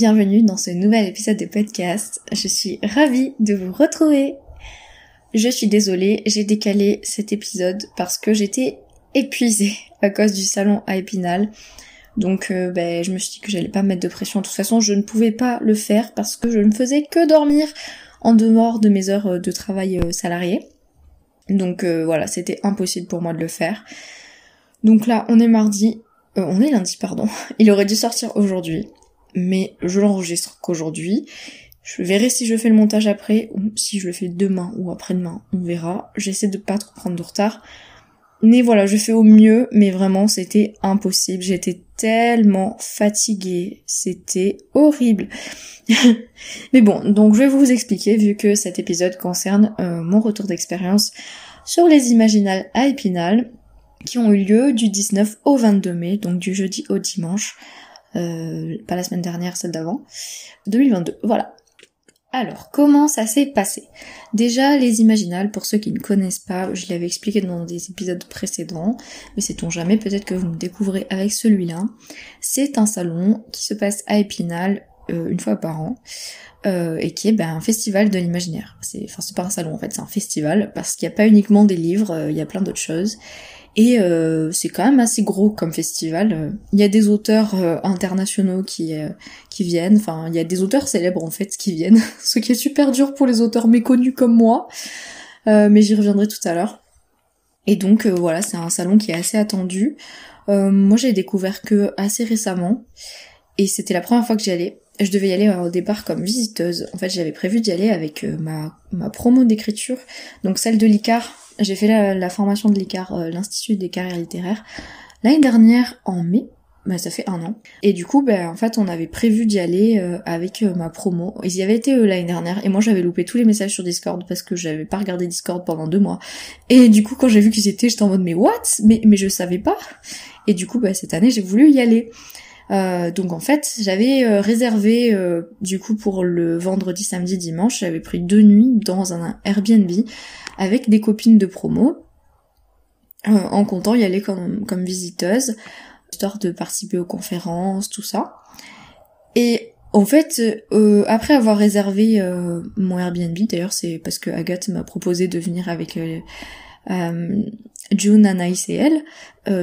Bienvenue dans ce nouvel épisode de podcast. Je suis ravie de vous retrouver. Je suis désolée, j'ai décalé cet épisode parce que j'étais épuisée à cause du salon à Épinal. Donc euh, ben, je me suis dit que j'allais pas mettre de pression. De toute façon, je ne pouvais pas le faire parce que je ne faisais que dormir en dehors de mes heures euh, de travail euh, salarié. Donc voilà, c'était impossible pour moi de le faire. Donc là, on est mardi, on est lundi, pardon. Il aurait dû sortir aujourd'hui mais je l'enregistre qu'aujourd'hui. Je verrai si je fais le montage après, ou si je le fais demain ou après-demain, on verra. J'essaie de pas trop prendre de retard. Mais voilà, je fais au mieux, mais vraiment c'était impossible. J'étais tellement fatiguée, c'était horrible. mais bon, donc je vais vous expliquer, vu que cet épisode concerne euh, mon retour d'expérience sur les imaginales à Épinal, qui ont eu lieu du 19 au 22 mai, donc du jeudi au dimanche. Euh, pas la semaine dernière, celle d'avant, 2022. Voilà. Alors, comment ça s'est passé? Déjà, les Imaginales, pour ceux qui ne connaissent pas, je l'avais expliqué dans des épisodes précédents, mais sait-on jamais, peut-être que vous me découvrez avec celui-là. C'est un salon qui se passe à Épinal euh, une fois par an, euh, et qui est ben, un festival de l'imaginaire. C'est, enfin, c'est pas un salon en fait, c'est un festival, parce qu'il n'y a pas uniquement des livres, il y a plein d'autres choses. Et euh, c'est quand même assez gros comme festival. Il y a des auteurs euh, internationaux qui euh, qui viennent. Enfin, il y a des auteurs célèbres en fait qui viennent. Ce qui est super dur pour les auteurs méconnus comme moi. mais j'y reviendrai tout à l'heure. Et donc voilà, c'est un salon qui est assez attendu. moi, j'ai découvert que assez récemment. Et c'était la première fois que j'y allais. Je devais y aller au départ comme visiteuse. En fait, j'avais prévu d'y aller avec ma, ma promo d'écriture, donc celle de l'ICAR, j'ai fait la, formation de l'ICAR, euh, l'Institut des carrières littéraires, l'année dernière en mai. Bah, ça fait un an. Et du coup, bah, en fait, on avait prévu d'y aller euh, avec euh, ma promo. Ils y avaient été l'année dernière, et moi j'avais loupé tous les messages sur Discord parce que j'avais pas regardé Discord pendant deux mois. Et du coup, quand j'ai vu qu'ils étaient, j'étais en mode mais what? Mais mais je savais pas. Et du coup, bah, cette année, j'ai voulu y aller. Donc en fait, j'avais réservé du coup pour le vendredi, samedi, dimanche, j'avais pris deux nuits dans un Airbnb avec des copines de promo, euh, en comptant y aller comme, comme visiteuse, histoire de participer aux conférences, tout ça. Et en fait, euh, après avoir réservé euh, mon Airbnb, d'ailleurs c'est parce que Agathe m'a proposé de venir avec June, Anaïs et elle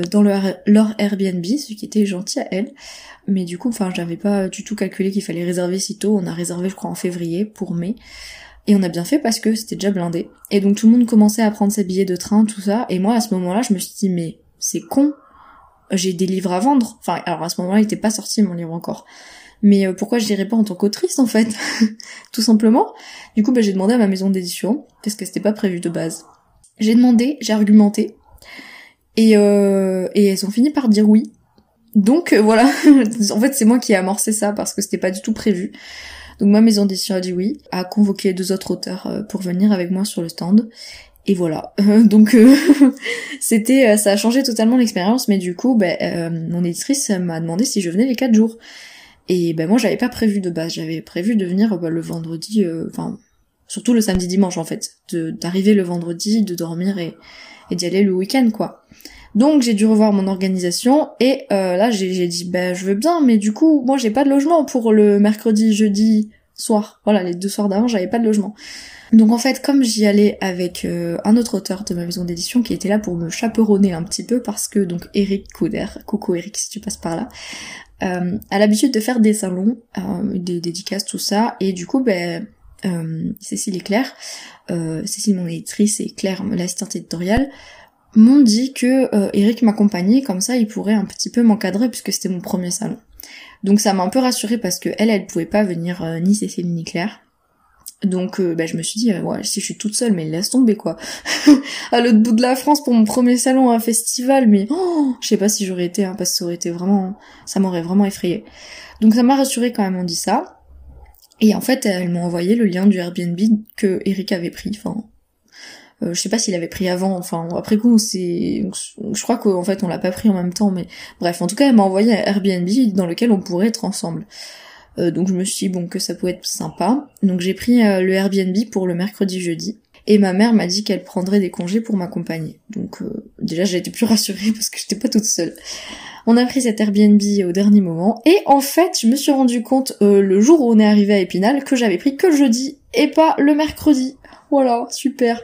dans leur, leur Airbnb, ce qui était gentil à elle. Mais du coup, enfin, j'avais pas du tout calculé qu'il fallait réserver si tôt. On a réservé, je crois, en février pour mai. Et on a bien fait parce que c'était déjà blindé. Et donc tout le monde commençait à prendre ses billets de train, tout ça. Et moi, à ce moment-là, je me suis dit, mais c'est con. J'ai des livres à vendre. Enfin, alors à ce moment-là, il était pas sorti mon livre encore. Mais euh, pourquoi je dirais pas en tant qu'autrice, en fait? Tout simplement. Du coup, bah, j'ai demandé à ma maison d'édition, parce que c'était pas prévu de base. J'ai demandé, j'ai argumenté. Et, euh, et elles ont fini par dire oui. Donc euh, voilà, en fait c'est moi qui ai amorcé ça parce que c'était pas du tout prévu. Donc ma maison d'édition a dit oui, a convoqué deux autres auteurs euh, pour venir avec moi sur le stand. Et voilà. Donc c'était, ça a changé totalement l'expérience, mais du coup, ben, mon éditrice m'a demandé si je venais les quatre jours. Et ben moi j'avais pas prévu de base, j'avais prévu de venir bah, le vendredi, enfin surtout le samedi dimanche en fait, d'arriver le vendredi, de dormir et, et d'y aller le week-end quoi. Donc j'ai dû revoir mon organisation et euh, là j'ai dit ben je veux bien mais du coup moi j'ai pas de logement pour le mercredi, jeudi soir. Voilà les deux soirs d'avant j'avais pas de logement. Donc en fait comme j'y allais avec euh, un autre auteur de ma maison d'édition qui était là pour me chaperonner un petit peu parce que donc Eric Couder, coucou Eric si tu passes par là, euh, a l'habitude de faire des salons, des dédicaces, tout ça, et du coup, ben, euh, Cécile et Claire, euh, Cécile mon éditrice et Claire l'assistante éditoriale, m'ont dit que euh, Eric m'accompagnait, comme ça il pourrait un petit peu m'encadrer puisque c'était mon premier salon. Donc ça m'a un peu rassurée parce que elle, elle pouvait pas venir ni Cécile ni Claire. Donc euh, bah, je me suis dit, ouais, si je suis toute seule, mais laisse tomber quoi. à l'autre bout de la France pour mon premier salon, un festival, mais oh, je sais pas si j'aurais été, hein, parce que ça aurait été vraiment, ça m'aurait vraiment effrayé. Donc ça m'a rassuré quand même on dit ça. Et en fait, elle m'a envoyé le lien du Airbnb que Eric avait pris. Enfin, euh, je sais pas s'il avait pris avant. Enfin, après coup, c'est, je crois qu'en fait on l'a pas pris en même temps, mais bref, en tout cas, elle m'a envoyé un Airbnb dans lequel on pourrait être ensemble. Euh, donc je me suis dit bon que ça pouvait être sympa. Donc j'ai pris euh, le Airbnb pour le mercredi jeudi. Et ma mère m'a dit qu'elle prendrait des congés pour m'accompagner. Donc euh, déjà j'ai été plus rassurée parce que j'étais pas toute seule. On a pris cet Airbnb au dernier moment. Et en fait, je me suis rendu compte le jour où on est arrivé à Épinal que j'avais pris que le jeudi et pas le mercredi. Voilà, super.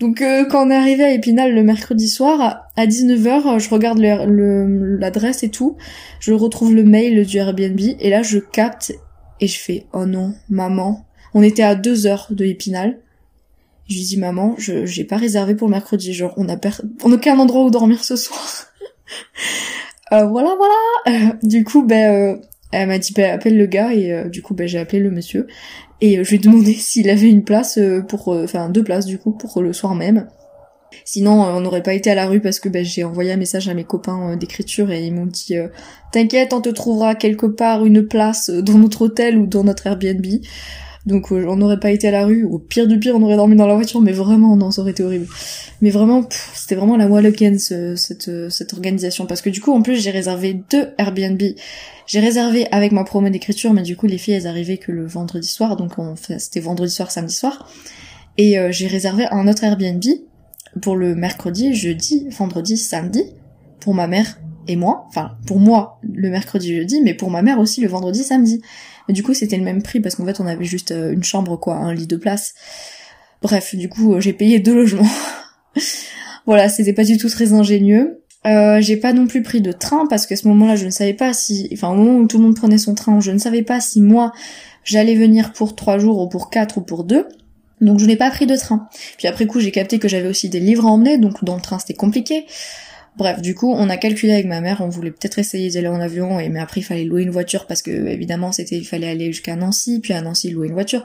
Donc euh, quand on est arrivé à Épinal le mercredi soir, à 19h, euh, je regarde l'adresse et tout, je retrouve le mail du Airbnb, et là je capte, et je fais « Oh non, maman !» On était à 2 heures de Épinal. Je lui dis « Maman, je j'ai pas réservé pour le mercredi, genre on a, on a aucun endroit où dormir ce soir. euh, voilà, voilà Du coup, ben... elle m'a dit bah, appelle le gars et du coup ben j'ai appelé le monsieur et euh, je lui ai demandé s'il avait une place euh, pour, euh, enfin deux places du coup pour le soir même. Sinon, on n'aurait pas été à la rue parce que ben, j'ai envoyé un message à mes copains d'écriture et ils m'ont dit "T'inquiète, on te trouvera quelque part une place dans notre hôtel ou dans notre Airbnb." Donc on n'aurait pas été à la rue. Au pire du pire, on aurait dormi dans la voiture, mais vraiment, non, ça aurait été horrible. Mais vraiment, c'était vraiment la wall again cette cette organisation parce que du coup, en plus, j'ai réservé deux Airbnb j'ai réservé avec ma promo d'écriture, mais du coup les filles elles arrivaient que le vendredi soir, donc on c'était vendredi soir, samedi soir. Et euh, j'ai réservé un autre Airbnb pour le mercredi, jeudi, vendredi, samedi, pour ma mère et moi. Enfin, pour moi le mercredi, jeudi, mais pour ma mère aussi le vendredi, samedi. Du coup c'était le même prix parce qu'en fait on avait juste euh, une chambre quoi, un lit de place. Bref, du coup euh, j'ai payé deux logements. voilà, c'était pas du tout très ingénieux. Euh, j'ai pas non plus pris de train parce qu'à ce moment-là, je ne savais pas si, enfin au moment où tout le monde prenait son train, je ne savais pas si moi j'allais venir pour trois jours ou pour quatre ou pour deux. Donc je n'ai pas pris de train. Puis après coup, j'ai capté que j'avais aussi des livres à emmener, donc dans le train c'était compliqué. Bref, du coup, on a calculé avec ma mère, on voulait peut-être essayer d'aller en avion, et mais après il fallait louer une voiture parce que évidemment c'était il fallait aller jusqu'à Nancy, puis à Nancy louer une voiture.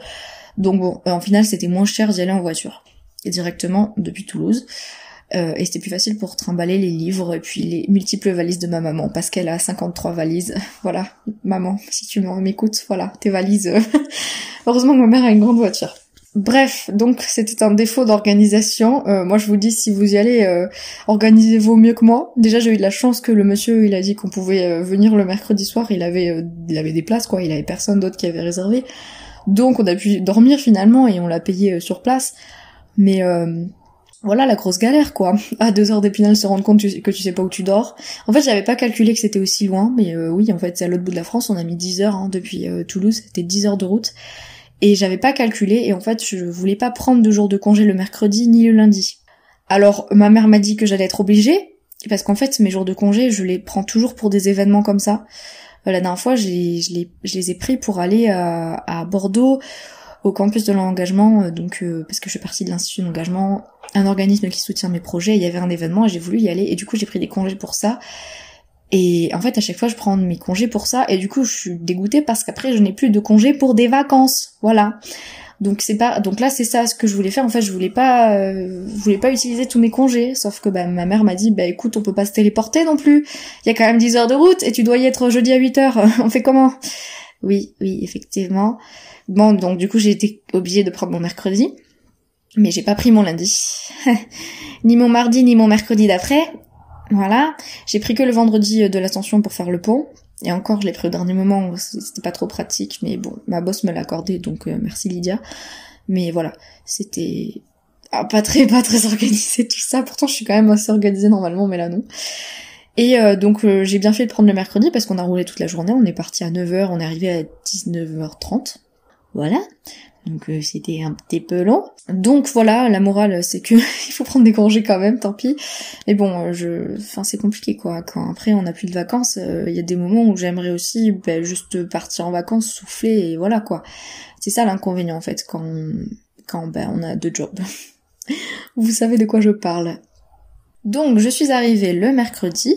Donc bon, en final c'était moins cher d'y aller en voiture et directement depuis Toulouse. Euh, et c'était plus facile pour trimballer les livres et puis les multiples valises de ma maman parce qu'elle a 53 valises. voilà, maman, si tu m'écoutes, voilà, tes valises. Heureusement que ma mère a une grande voiture. Bref, donc c'était un défaut d'organisation. Euh, moi je vous dis si vous y allez, euh, organisez-vous mieux que moi. Déjà j'ai eu de la chance que le monsieur il a dit qu'on pouvait venir le mercredi soir, il avait il avait des places quoi, il avait personne d'autre qui avait réservé. Donc on a pu dormir finalement et on l'a payé sur place. Mais voilà la grosse galère quoi. À deux heures d'épinal se rendre compte que tu sais pas où tu dors. En fait j'avais pas calculé que c'était aussi loin, mais euh, oui en fait c'est à l'autre bout de la France, on a mis 10 heures hein, depuis euh, Toulouse, c'était 10 heures de route. Et j'avais pas calculé et en fait je voulais pas prendre de jours de congé le mercredi ni le lundi. Alors ma mère m'a dit que j'allais être obligée, parce qu'en fait mes jours de congé je les prends toujours pour des événements comme ça. Euh, la dernière fois je les, je les ai pris pour aller à Bordeaux au campus de l'engagement, donc parce que je suis partie de l'institut d'engagement un organisme qui soutient mes projets, il y avait un événement et j'ai voulu y aller et du coup j'ai pris des congés pour ça. Et en fait à chaque fois je prends mes congés pour ça et du coup je suis dégoûtée parce qu'après je n'ai plus de congés pour des vacances. Voilà. Donc c'est pas donc là c'est ça ce que je voulais faire en fait je voulais pas euh, voulais pas utiliser tous mes congés sauf que bah, ma mère m'a dit bah écoute on peut pas se téléporter non plus. Il y a quand même 10 heures de route et tu dois y être jeudi à 8 heures. on fait comment? Oui, oui, effectivement. Bon donc du coup j'ai été obligée de prendre mon mercredi. Mais j'ai pas pris mon lundi. ni mon mardi, ni mon mercredi d'après. Voilà. J'ai pris que le vendredi de l'ascension pour faire le pont. Et encore, je l'ai pris au dernier moment, c'était pas trop pratique, mais bon, ma boss me l'a accordé, donc euh, merci Lydia. Mais voilà, c'était ah, pas très pas très organisé tout ça. Pourtant, je suis quand même assez organisée normalement, mais là non. Et euh, donc euh, j'ai bien fait de prendre le mercredi parce qu'on a roulé toute la journée. On est parti à 9h, on est arrivé à 19h30. Voilà. Donc euh, c'était un petit peu long. Donc voilà, la morale c'est que il faut prendre des congés quand même, tant pis. Mais bon, euh, je, enfin c'est compliqué quoi. Quand après on a plus de vacances, euh, il y a des moments où j'aimerais aussi ben, juste partir en vacances, souffler et voilà quoi. C'est ça l'inconvénient en fait quand quand ben on a deux jobs. Vous savez de quoi je parle. Donc je suis arrivée le mercredi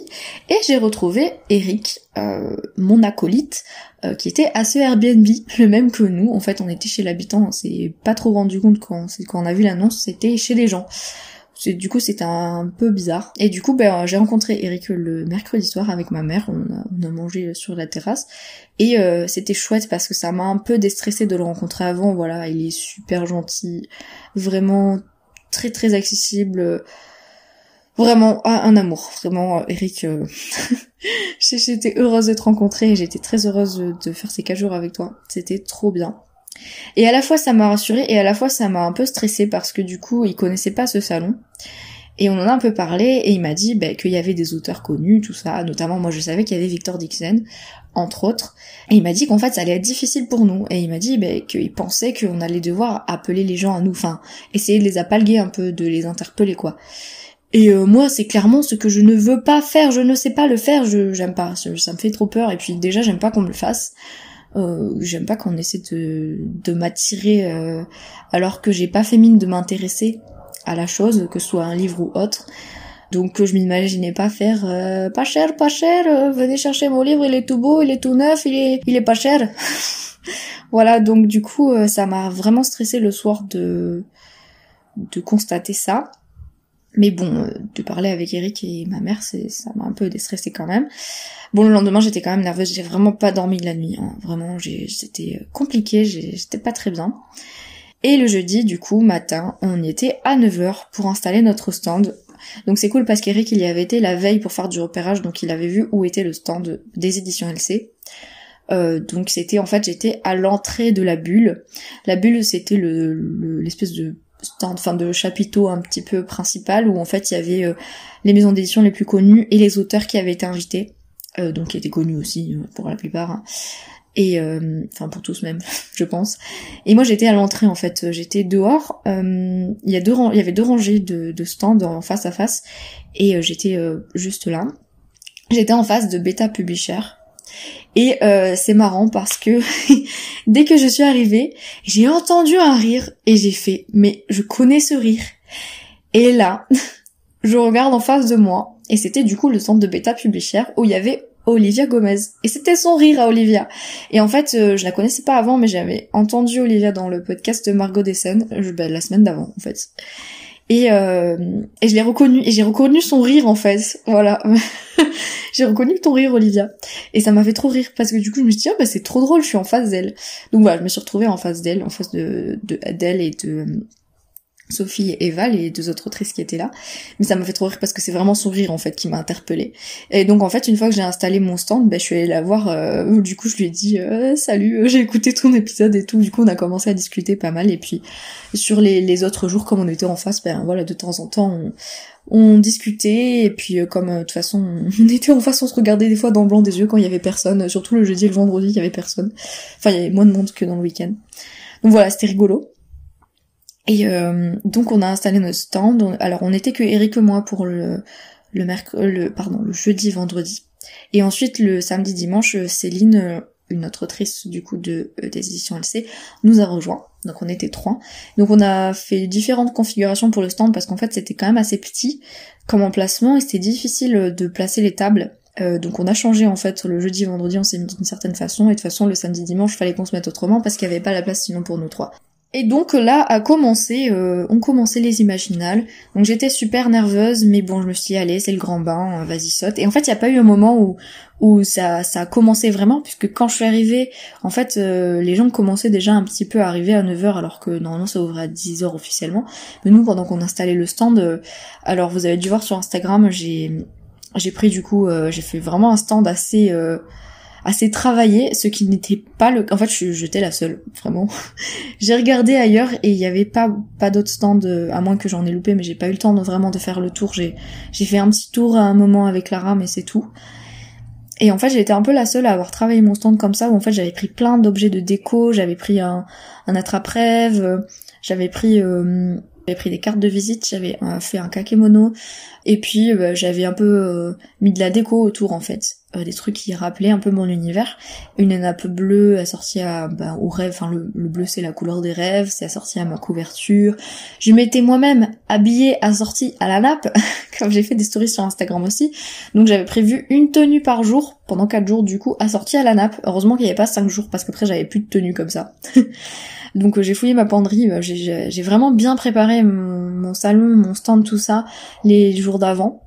et j'ai retrouvé Eric, euh, mon acolyte, euh, qui était à ce Airbnb, le même que nous. En fait, on était chez l'habitant, on s'est pas trop rendu compte quand, on a vu l'annonce, c'était chez les gens. Du coup, c'était un peu bizarre. Et du coup, ben, j'ai rencontré Eric le mercredi soir avec ma mère. On a, a mangé sur la terrasse. Et euh, c'était chouette parce que ça m'a un peu déstressé de le rencontrer avant. Voilà, il est super gentil. Vraiment très très accessible Vraiment, un amour. Vraiment, euh, Eric, euh, j'étais heureuse de te rencontrer et j'étais très heureuse de faire ces quatre jours avec toi. C'était trop bien. Et à la fois ça m'a rassurée et à la fois ça m'a un peu stressée parce que du coup il connaissait pas ce salon. Et on en a un peu parlé et il m'a dit bah, qu'il y avait des auteurs connus, tout ça. Notamment moi je savais qu'il y avait Victor Dixon, entre autres. Et il m'a dit qu'en fait ça allait être difficile pour nous. Et il m'a dit bah, qu'il pensait qu'on allait devoir appeler les gens à nous, enfin essayer de les appalguer un peu, de les interpeller quoi. Et euh, moi, c'est clairement ce que je ne veux pas faire. Je ne sais pas le faire. Je j'aime pas. Ça, me fait trop peur. Et puis déjà, j'aime pas qu'on me le fasse. Euh, j'aime pas qu'on essaie de, m'attirer euh, alors que j'ai pas fait mine de m'intéresser à la chose, que ce soit un livre ou autre. Donc je m'imaginais pas faire pas cher, pas cher, venez chercher mon livre, il est tout beau, il est tout neuf, il est il est pas cher. voilà, donc du coup ça m'a vraiment stressé le soir de de constater ça. Mais bon, euh, de parler avec Eric et ma mère, c'est ça m'a un peu déstressé quand même. Bon, le lendemain, j'étais quand même nerveuse. J'ai vraiment pas dormi la nuit. Hein. Vraiment, c'était euh, compliqué. J'étais pas très bien. Et le jeudi, du coup, matin, on y était à 9h pour installer notre stand. Donc c'est cool parce qu'Eric, il y avait été la veille pour faire du repérage, donc il avait vu où était le stand des éditions LC. Euh, donc c'était en fait j'étais à l'entrée de la bulle. La bulle c'était le l'espèce de enfin de chapiteau un petit peu principal où en fait il y avait euh, les maisons d'édition les plus connues et les auteurs qui avaient été invités, euh, donc qui étaient connus aussi euh, pour la plupart. Hein. Et enfin pour tous même, je pense. Et moi j'étais à l'entrée en fait, j'étais dehors. Il y y avait deux rangées de, de stands en face à face et j'étais juste là. J'étais en face de Beta Publisher et euh, c'est marrant parce que dès que je suis arrivée, j'ai entendu un rire et j'ai fait mais je connais ce rire. Et là, je regarde en face de moi et c'était du coup le centre de bêta Publisher où il y avait Olivia Gomez. Et c'était son rire à Olivia. Et en fait, euh, je la connaissais pas avant, mais j'avais entendu Olivia dans le podcast de Margot Dessen, ben, la semaine d'avant, en fait. Et, euh, et je l'ai reconnu, et j'ai reconnu son rire, en fait. Voilà. j'ai reconnu ton rire, Olivia. Et ça m'a fait trop rire parce que du coup, je me suis dit, ah, bah, c'est trop drôle, je suis en face d'elle. Donc voilà, je me suis retrouvée en face d'elle, en face de, d'elle et de, Sophie et Eva, les deux autres autrices qui étaient là. Mais ça m'a fait trop rire parce que c'est vraiment son rire en fait qui m'a interpellée. Et donc en fait une fois que j'ai installé mon stand, ben, je suis allée la voir. Euh, du coup je lui ai dit euh, salut, euh, j'ai écouté ton épisode et tout. Du coup on a commencé à discuter pas mal. Et puis sur les, autres jours comme on était en face, ben voilà de temps en temps on, discutait et puis comme de toute façon on était en face, on se regardait des fois dans le blanc des yeux quand il y avait personne. Surtout le jeudi et le vendredi il y avait personne. Enfin il y avait moins de monde que dans le week-end. Donc voilà c'était rigolo. Et euh, donc on a installé notre stand. Alors on était que Eric et moi pour le le le pardon, le jeudi, vendredi. Et ensuite le samedi, dimanche, Céline, euh, une autre autrice du coup de euh, des éditions LC, nous a rejoint. Donc on était trois. Donc on a fait différentes configurations pour le stand parce qu'en fait c'était quand même assez petit comme emplacement et c'était difficile de placer les tables. donc on a changé en fait le jeudi vendredi on s'est mis d'une certaine façon et de toute façon le samedi dimanche fallait qu'on se mette autrement parce qu'il n'y avait pas la place sinon pour nous trois. Et donc là a commencé, euh, ont commencé les imaginales. Donc j'étais super nerveuse, mais bon, je me suis dit allez, c'est le grand bain, euh, vas-y saute. Et en fait, il n'y a pas eu un moment où où ça ça a commencé vraiment, puisque quand je suis arrivée, en fait, euh, les gens commençaient déjà un petit peu à arriver à 9h, alors que normalement ça ouvrait à 10h officiellement. Mais nous, pendant qu'on installait le stand, alors vous avez dû voir sur Instagram, j'ai j'ai pris du coup, j'ai fait vraiment un stand assez assez travaillé, ce qui n'était pas le en fait j'étais la seule vraiment. J'ai regardé ailleurs et il y avait pas pas d'autres stands euh, à moins que j'en ai loupé mais j'ai pas eu le temps vraiment de faire le tour. J'ai fait un petit tour à un moment avec Lara mais c'est tout. Et en fait, été un peu la seule à avoir travaillé mon stand comme ça, où en fait j'avais pris plein d'objets de déco, j'avais pris un, un attrape-rêve, j'avais pris euh, j'avais pris des cartes de visite, j'avais euh, fait un kakemono, et puis j'avais un peu mis de la déco autour en fait, des trucs qui rappelaient un peu mon univers. Une nappe bleue assortie à, bah, au rêve, enfin le, bleu c'est la couleur des rêves, c'est assorti à ma couverture. Je m'étais moi-même habillée assortie à la nappe, comme j'ai fait des stories sur Instagram aussi. Donc j'avais prévu une tenue par jour, pendant quatre jours du coup, assortie à la nappe. Heureusement qu'il n'y avait pas cinq jours, parce qu'après j'avais plus de tenue comme ça. Donc euh, j'ai fouillé ma penderie, bah, j'ai vraiment bien préparé mon, salon, mon stand, tout ça, les jours d'avant.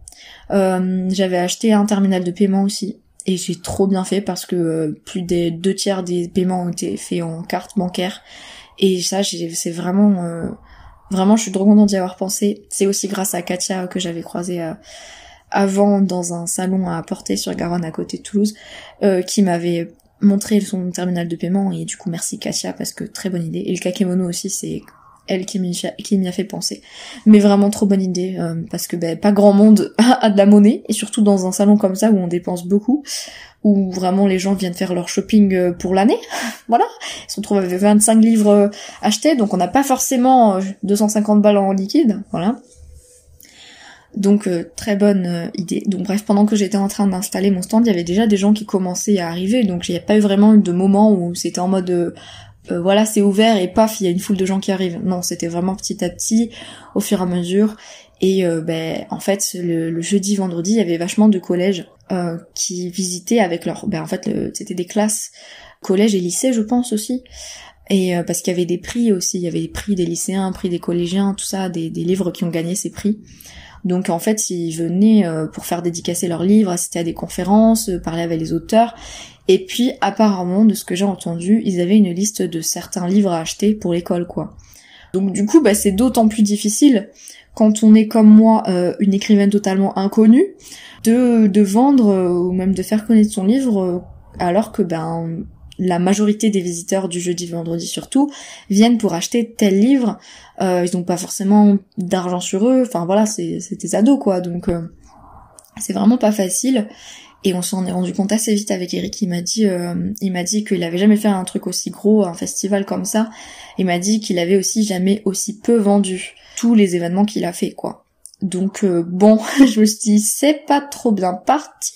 Euh, j'avais acheté un terminal de paiement aussi. Et j'ai trop bien fait parce que euh, plus des deux tiers des paiements ont été faits en carte bancaire. Et ça, c'est vraiment... vraiment, je suis trop contente d'y avoir pensé. C'est aussi grâce à Katia que j'avais croisé avant dans un salon à Porter sur Garonne à côté de Toulouse, qui m'avait montrer son terminal de paiement et du coup merci Katia parce que très bonne idée et le kakemono aussi c'est elle qui m'y a fait penser. Mais vraiment trop bonne idée euh, parce que ben, pas grand monde a de la monnaie et surtout dans un salon comme ça où on dépense beaucoup où vraiment les gens viennent faire leur shopping euh, pour l'année. Voilà. Ils se retrouvent avec 25 livres euh, achetés donc on n'a pas forcément 250 balles en liquide. Voilà. Donc très bonne idée. Donc bref, pendant que j'étais en train d'installer mon stand, il y avait déjà des gens qui commençaient à arriver, donc il n'y a pas eu vraiment eu de moment où c'était en mode voilà c'est ouvert et paf il y a une foule de gens qui arrivent. Non, c'était vraiment petit à petit, au fur et à mesure. Et ben en fait le, jeudi, vendredi, il y avait vachement de collèges qui visitaient avec leur, ben en fait c'était des classes collège et lycée je pense aussi. Et parce qu'il y avait des prix aussi, il y avait des prix des lycéens, prix des collégiens, tout ça, des, des livres qui ont gagné ces prix. Donc en fait, ils venaient euh, pour faire dédicacer leurs livres, assister à des conférences, euh, parler avec les auteurs. Et puis apparemment, de ce que j'ai entendu, ils avaient une liste de certains livres à acheter pour l'école, quoi. Donc du coup, bah, c'est d'autant plus difficile quand on est comme moi euh, une écrivaine totalement inconnue de, de vendre ou même de faire connaître son livre alors que ben la majorité des visiteurs du jeudi vendredi surtout viennent pour acheter tel livre. Euh, ils n'ont pas forcément d'argent sur eux. Enfin voilà, c'est des ados quoi. Donc euh, c'est vraiment pas facile. Et on s'en est rendu compte assez vite avec Eric. Il m'a dit, euh, il m'a dit qu'il avait jamais fait un truc aussi gros, un festival comme ça. Il m'a dit qu'il avait aussi jamais aussi peu vendu tous les événements qu'il a fait quoi. Donc euh, bon, je me suis dit c'est pas trop bien parti,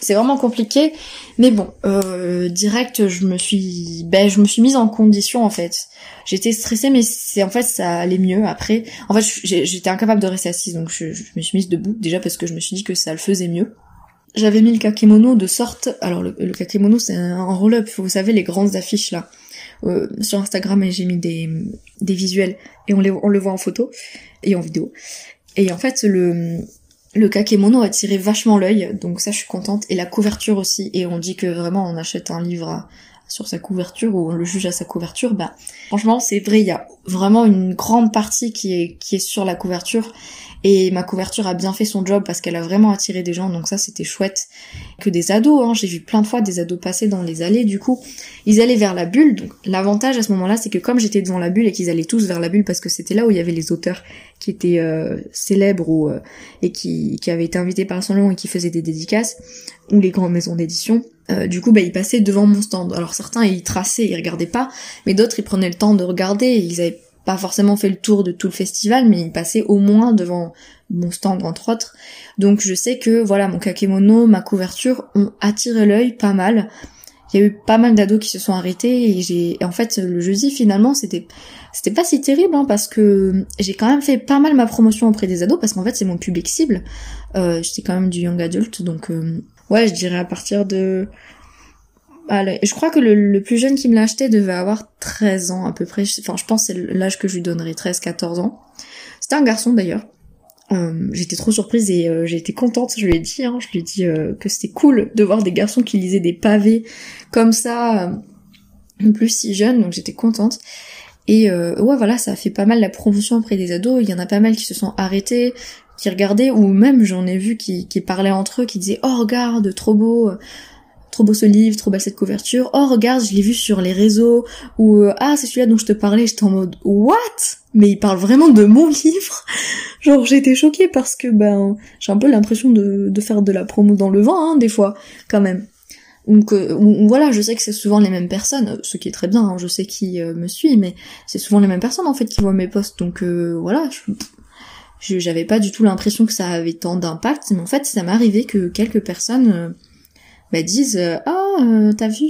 c'est vraiment compliqué, mais bon, euh, direct je me suis, ben je me suis mise en condition en fait. J'étais stressée, mais c'est en fait ça allait mieux après. En fait j'étais incapable de rester assise, donc je, me suis mise debout déjà parce que je me suis dit que ça le faisait mieux. J'avais mis le kakemono de sorte, alors le, kakemono c'est un roll-up, vous savez les grandes affiches là. Euh, sur Instagram j'ai mis des, des visuels et on, les, on le voit en photo et en vidéo. Et en fait, le, le kakemono a tiré vachement l'œil, donc ça je suis contente. Et la couverture aussi. Et on dit que vraiment on achète un livre sur sa couverture ou on le juge à sa couverture. Bah franchement c'est vrai, il y a vraiment une grande partie qui est qui est sur la couverture. Et ma couverture a bien fait son job parce qu'elle a vraiment attiré des gens, donc ça c'était chouette. Que des ados, hein, j'ai vu plein de fois des ados passer dans les allées, du coup, ils allaient vers la bulle. Donc l'avantage à ce moment-là, c'est que comme j'étais devant la bulle et qu'ils allaient tous vers la bulle parce que c'était là où il y avait les auteurs qui étaient euh, célèbres ou euh, et qui, qui avaient été invités par son nom et qui faisaient des dédicaces, ou les grandes maisons d'édition. Euh, du coup, bah, ils passaient devant mon stand. Alors certains, ils traçaient, ils regardaient pas, mais d'autres, ils prenaient le temps de regarder. ils avaient pas forcément fait le tour de tout le festival, mais il passait au moins devant mon stand entre autres. Donc je sais que voilà, mon kakemono, ma couverture ont attiré l'œil pas mal. Il y a eu pas mal d'ados qui se sont arrêtés et j'ai en fait le jeudi finalement c'était c'était pas si terrible hein, parce que j'ai quand même fait pas mal ma promotion auprès des ados parce qu'en fait c'est mon public cible. Euh, j'étais quand même du young adult donc euh, ouais je dirais à partir de Allez, je crois que le, plus jeune qui me l'a acheté devait avoir 13 ans à peu près. Enfin, je pense c'est l'âge que je lui donnerais, 13-14 ans. C'était un garçon d'ailleurs. Euh, j'étais trop surprise et euh, j'ai été contente, je lui ai dit, hein, je lui ai dit euh, que c'était cool de voir des garçons qui lisaient des pavés comme ça, en plus si jeunes, donc j'étais contente. Et ouais voilà, ça a fait pas mal la promotion auprès des ados, il y en a pas mal qui se sont arrêtés, qui regardaient, ou même j'en ai vu qui, qui parlaient entre eux, qui disaient « Oh regarde, trop beau !» trop beau ce livre, trop belle cette couverture. Oh regarde, je l'ai vu sur les réseaux ou euh, ah c'est celui-là dont je te parlais. J'étais en mode what? Mais il parle vraiment de mon livre. Genre été choquée parce que ben j'ai un peu l'impression de, de faire de la promo dans le vent hein, des fois quand même. Euh, voilà, je sais que c'est souvent les mêmes personnes, ce qui est très bien, hein, je sais qui euh, me suit, mais c'est souvent les mêmes personnes en fait qui voient mes posts, donc euh, voilà, je, j'avais pas du tout l'impression que ça avait tant d'impact, mais en fait ça m'est arrivé que quelques personnes bah, disent ah t'as vu,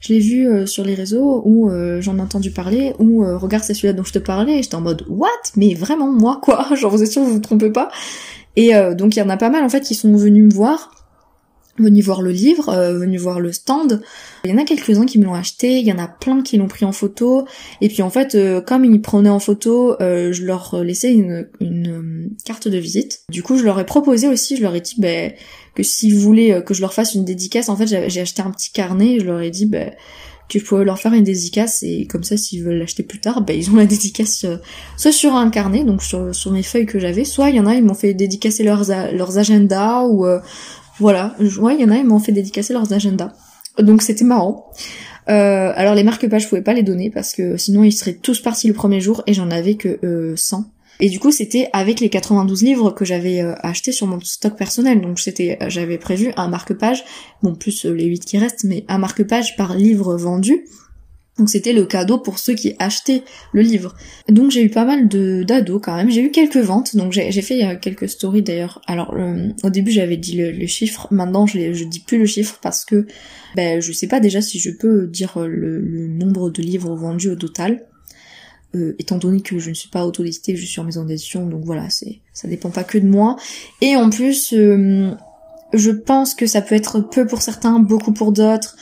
je l'ai vu sur les réseaux ou j'en ai entendu parler ou regarde c'est celui-là dont je te parlais, j'étais en mode what, mais vraiment moi quoi, genre vous êtes sûr vous vous trompez pas, et donc il y en a pas mal en fait qui sont venus me voir venu voir le livre, euh, venu voir le stand. Il y en a quelques-uns qui me l'ont acheté, il y en a plein qui l'ont pris en photo. Et puis en fait, euh, comme ils prenaient en photo, euh, je leur laissais une, une carte de visite. Du coup, je leur ai proposé aussi, je leur ai dit ben, que s'ils voulaient que je leur fasse une dédicace, en fait, j'ai acheté un petit carnet et je leur ai dit ben, que je pouvais leur faire une dédicace et comme ça s'ils veulent l'acheter plus tard, ben ils ont la dédicace soit sur un carnet, donc sur, sur mes feuilles que j'avais, soit il y en a ils m'ont fait dédicacer leurs, leurs agendas ou voilà, ouais, il y en a, ils m'ont fait dédicacer leurs agendas. Donc c'était marrant. Euh, alors les marque-pages, je pouvais pas les donner parce que sinon ils seraient tous partis le premier jour et j'en avais que euh, 100. Et du coup, c'était avec les 92 livres que j'avais euh, acheté sur mon stock personnel. Donc c'était j'avais prévu un marque-page, bon plus euh, les 8 qui restent, mais un marque-page par livre vendu. Donc c'était le cadeau pour ceux qui achetaient le livre. Donc j'ai eu pas mal de d'ados quand même. J'ai eu quelques ventes. Donc j'ai fait euh, quelques stories d'ailleurs. Alors euh, au début j'avais dit le, chiffre. Maintenant je, je dis plus le chiffre parce que ben je sais pas déjà si je peux dire le, nombre de livres vendus au total. Euh, étant donné que je ne suis pas autodécitée, je suis sur maison d'édition, donc voilà, c'est ça dépend pas que de moi. Et en plus, je pense que ça peut être peu pour certains, beaucoup pour d'autres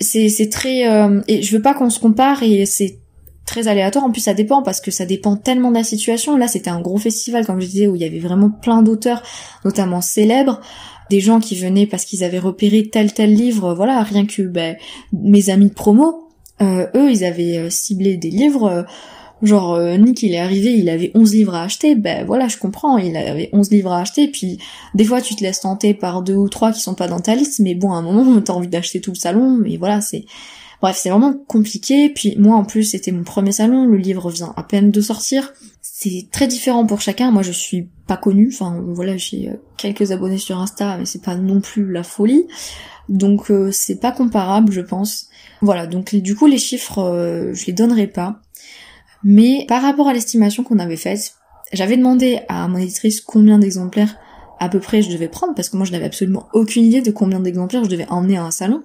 c'est très euh, et je veux pas qu'on se compare et c'est très aléatoire. En plus ça dépend parce que ça dépend tellement de la situation. Là c'était un gros festival comme je disais où il y avait vraiment plein d'auteurs notamment célèbres des gens qui venaient parce qu'ils avaient repéré tel tel livre. Voilà rien que ben, mes amis de promo euh, eux ils avaient euh, ciblé des livres Genre euh, Nick il est arrivé, il avait 11 livres à acheter, ben voilà, je comprends, il avait 11 livres à acheter, puis des fois tu te laisses tenter par deux ou trois qui sont pas dans ta liste, mais bon, à un moment t'as envie d'acheter tout le salon, mais voilà, c'est... Bref, c'est vraiment compliqué, puis moi en plus c'était mon premier salon, le livre vient à peine de sortir, c'est très différent pour chacun, moi je suis pas connue, enfin voilà, j'ai euh, quelques abonnés sur Insta, mais c'est pas non plus la folie, donc euh, c'est pas comparable je pense. Voilà, donc du coup les chiffres, je les donnerai pas. Mais par rapport à l'estimation qu'on avait faite, j'avais demandé à mon éditrice combien d'exemplaires à peu près je devais prendre, parce que moi je n'avais absolument aucune idée de combien d'exemplaires je devais emmener à un salon.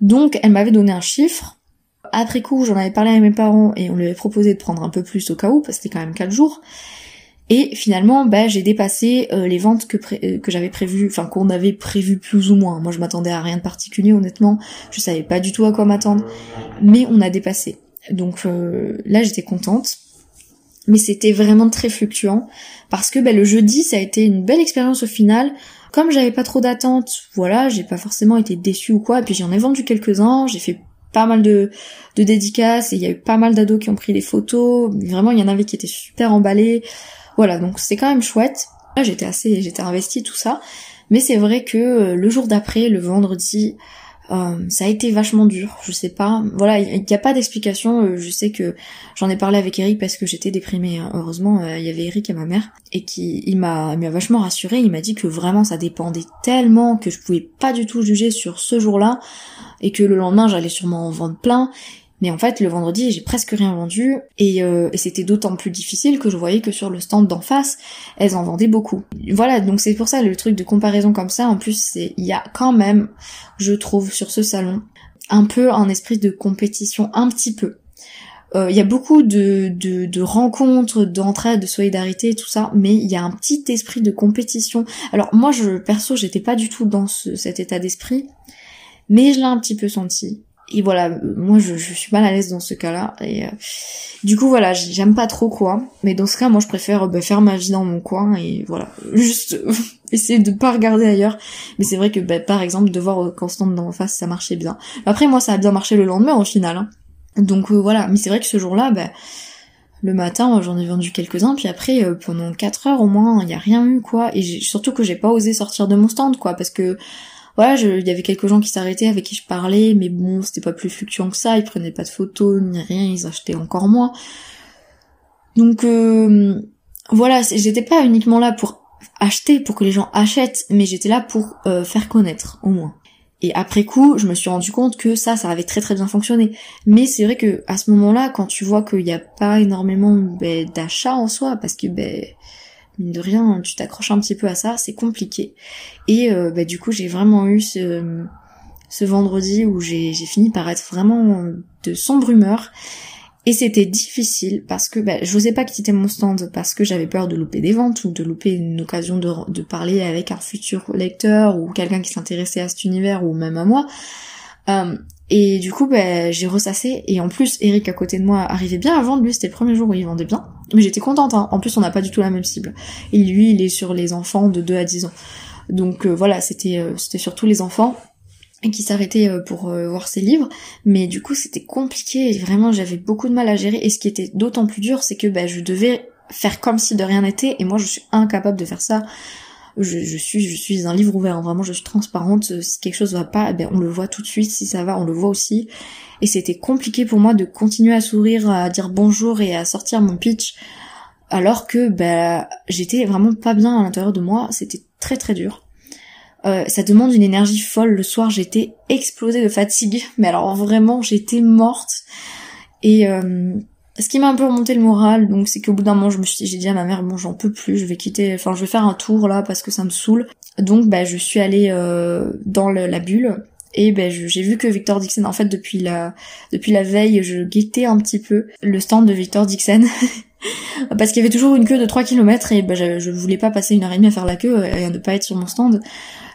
Donc elle m'avait donné un chiffre. Après coup, j'en avais parlé à mes parents et on lui avait proposé de prendre un peu plus au cas où, parce que c'était quand même 4 jours. Et finalement, bah, j'ai dépassé euh, les ventes que, euh, que j'avais prévues, enfin qu'on avait prévues plus ou moins. Moi, je m'attendais à rien de particulier, honnêtement. Je savais pas du tout à quoi m'attendre, mais on a dépassé. Donc euh, là j'étais contente. Mais c'était vraiment très fluctuant parce que bah, le jeudi ça a été une belle expérience au final. Comme j'avais pas trop d'attentes, voilà, j'ai pas forcément été déçue ou quoi. Et puis j'en ai vendu quelques-uns, j'ai fait pas mal de, de dédicaces et il y a eu pas mal d'ados qui ont pris des photos. Vraiment, il y en avait qui étaient super emballés. Voilà, donc c'est quand même chouette. J'étais assez, j'étais investie tout ça. Mais c'est vrai que euh, le jour d'après, le vendredi, euh, ça a été vachement dur, je sais pas. Voilà, il n'y a pas d'explication. Euh, je sais que j'en ai parlé avec Eric parce que j'étais déprimée. Hein. Heureusement, euh, il y avait Eric et ma mère et qui il m'a m'a vachement rassurée. Il m'a dit que vraiment ça dépendait tellement que je pouvais pas du tout juger sur ce jour-là et que le lendemain j'allais sûrement en vendre plein mais en fait, le vendredi, j'ai presque rien vendu et, euh, et c'était d'autant plus difficile que je voyais que sur le stand d'en face, elles en vendaient beaucoup. Voilà, donc c'est pour ça le truc de comparaison comme ça. En plus, c'est il y a quand même, je trouve, sur ce salon, un peu un esprit de compétition, un petit peu. Euh, il y a beaucoup de, de, de rencontres, d'entraide, de solidarité et tout ça, mais il y a un petit esprit de compétition. Alors moi, je perso, j'étais pas du tout dans cet état d'esprit, mais je l'ai un petit peu senti et voilà, moi je, suis mal à l'aise dans ce cas-là. Et euh, du coup voilà, j'aime pas trop quoi. Mais dans ce cas, moi je préfère bah, faire ma vie dans mon coin et voilà, juste essayer de pas regarder ailleurs. Mais c'est vrai que bah, par exemple de voir Constant d'en face, ça marchait bien. Après moi ça a bien marché le lendemain au final. Hein. Donc euh, voilà, mais c'est vrai que ce jour-là, bah, le matin j'en ai vendu quelques-uns, puis après euh, pendant 4 heures au moins il y a rien eu quoi. Et surtout que j'ai pas osé sortir de mon stand quoi, parce que voilà, il y avait quelques gens qui s'arrêtaient avec qui je parlais, mais bon, c'était pas plus fluctuant que ça, ils prenaient pas de photos ni rien, ils achetaient encore moins. Donc euh, voilà, j'étais pas uniquement là pour acheter, pour que les gens achètent, mais j'étais là pour euh, faire connaître au moins. Et après coup, je me suis rendu compte que ça, ça avait très très bien fonctionné. Mais c'est vrai que à ce moment-là, quand tu vois qu'il n'y a pas énormément ben, d'achats en soi, parce que ben mine de rien, tu t'accroches un petit peu à ça, c'est compliqué. Et euh, ben, du coup, j'ai vraiment eu ce, ce vendredi où j'ai fini par être vraiment de sombre humeur et c'était difficile parce que bah, je n'osais pas quitter mon stand parce que j'avais peur de louper des ventes ou de louper une occasion de, de parler avec un futur lecteur ou quelqu'un qui s'intéressait à cet univers ou même à moi. Euh, et du coup, bah, j'ai ressassé. Et en plus, Eric à côté de moi arrivait bien à vendre. Lui, c'était le premier jour où il vendait bien. Mais j'étais contente. Hein. En plus, on n'a pas du tout la même cible. Et lui, il est sur les enfants de 2 à 10 ans. Donc euh, voilà, c'était euh, c'était surtout les enfants qui s'arrêtait euh, pour euh, voir ses livres, mais du coup c'était compliqué et vraiment j'avais beaucoup de mal à gérer. Et ce qui était d'autant plus dur, c'est que bah, je devais faire comme si de rien n'était, et moi je suis incapable de faire ça. Je, je, suis je suis un livre ouvert, vraiment je suis transparente. Si quelque chose va pas, ben on le voit tout de suite. Si ça va, on le voit aussi. Et c'était compliqué pour moi de continuer à sourire, à dire bonjour et à sortir mon pitch, alors que ben j'étais vraiment pas bien à l'intérieur de moi. C'était très très dur. Euh, ça demande une énergie folle. Le soir, j'étais explosée de fatigue, mais alors vraiment, j'étais morte. Et euh, ce qui m'a un peu remonté le moral, donc c'est qu'au bout d'un moment, je me suis, j'ai dit à ma mère, bon, j'en peux plus, je vais quitter, enfin, je vais faire un tour là parce que ça me saoule. Donc, bah, je suis allée euh, dans la bulle. Et ben j'ai vu que Victor Dixon, en fait depuis la depuis la veille, je guettais un petit peu le stand de Victor Dixon parce qu'il y avait toujours une queue de 3 km et ben je, je voulais pas passer une heure et demie à faire la queue et à ne pas être sur mon stand.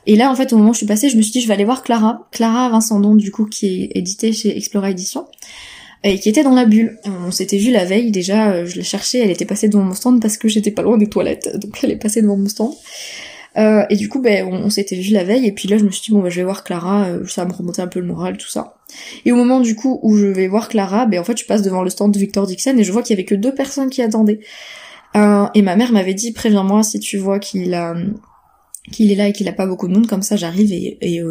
Et là, en fait, au moment où je suis passée, je me suis dit, je vais aller voir Clara. Clara Vincent Don, du coup, qui est édité chez Explora Édition. Et qui était dans la bulle. On s'était vu la veille, déjà, euh, je l'ai cherchée, elle était passée devant mon stand parce que j'étais pas loin des toilettes. Donc elle est passée devant mon stand. Euh, et du coup, ben, on, s'était vu la veille, et puis là, je me suis dit, bon, ben, je vais voir Clara, euh, ça me remonter un peu le moral, tout ça. Et au moment, du coup, où je vais voir Clara, ben, en fait, je passe devant le stand de Victor Dixon, et je vois qu'il y avait que deux personnes qui attendaient. Et ma mère m'avait dit, préviens-moi si tu vois qu'il a, qu'il est là et qu'il a pas beaucoup de monde, comme ça j'arrive et, et,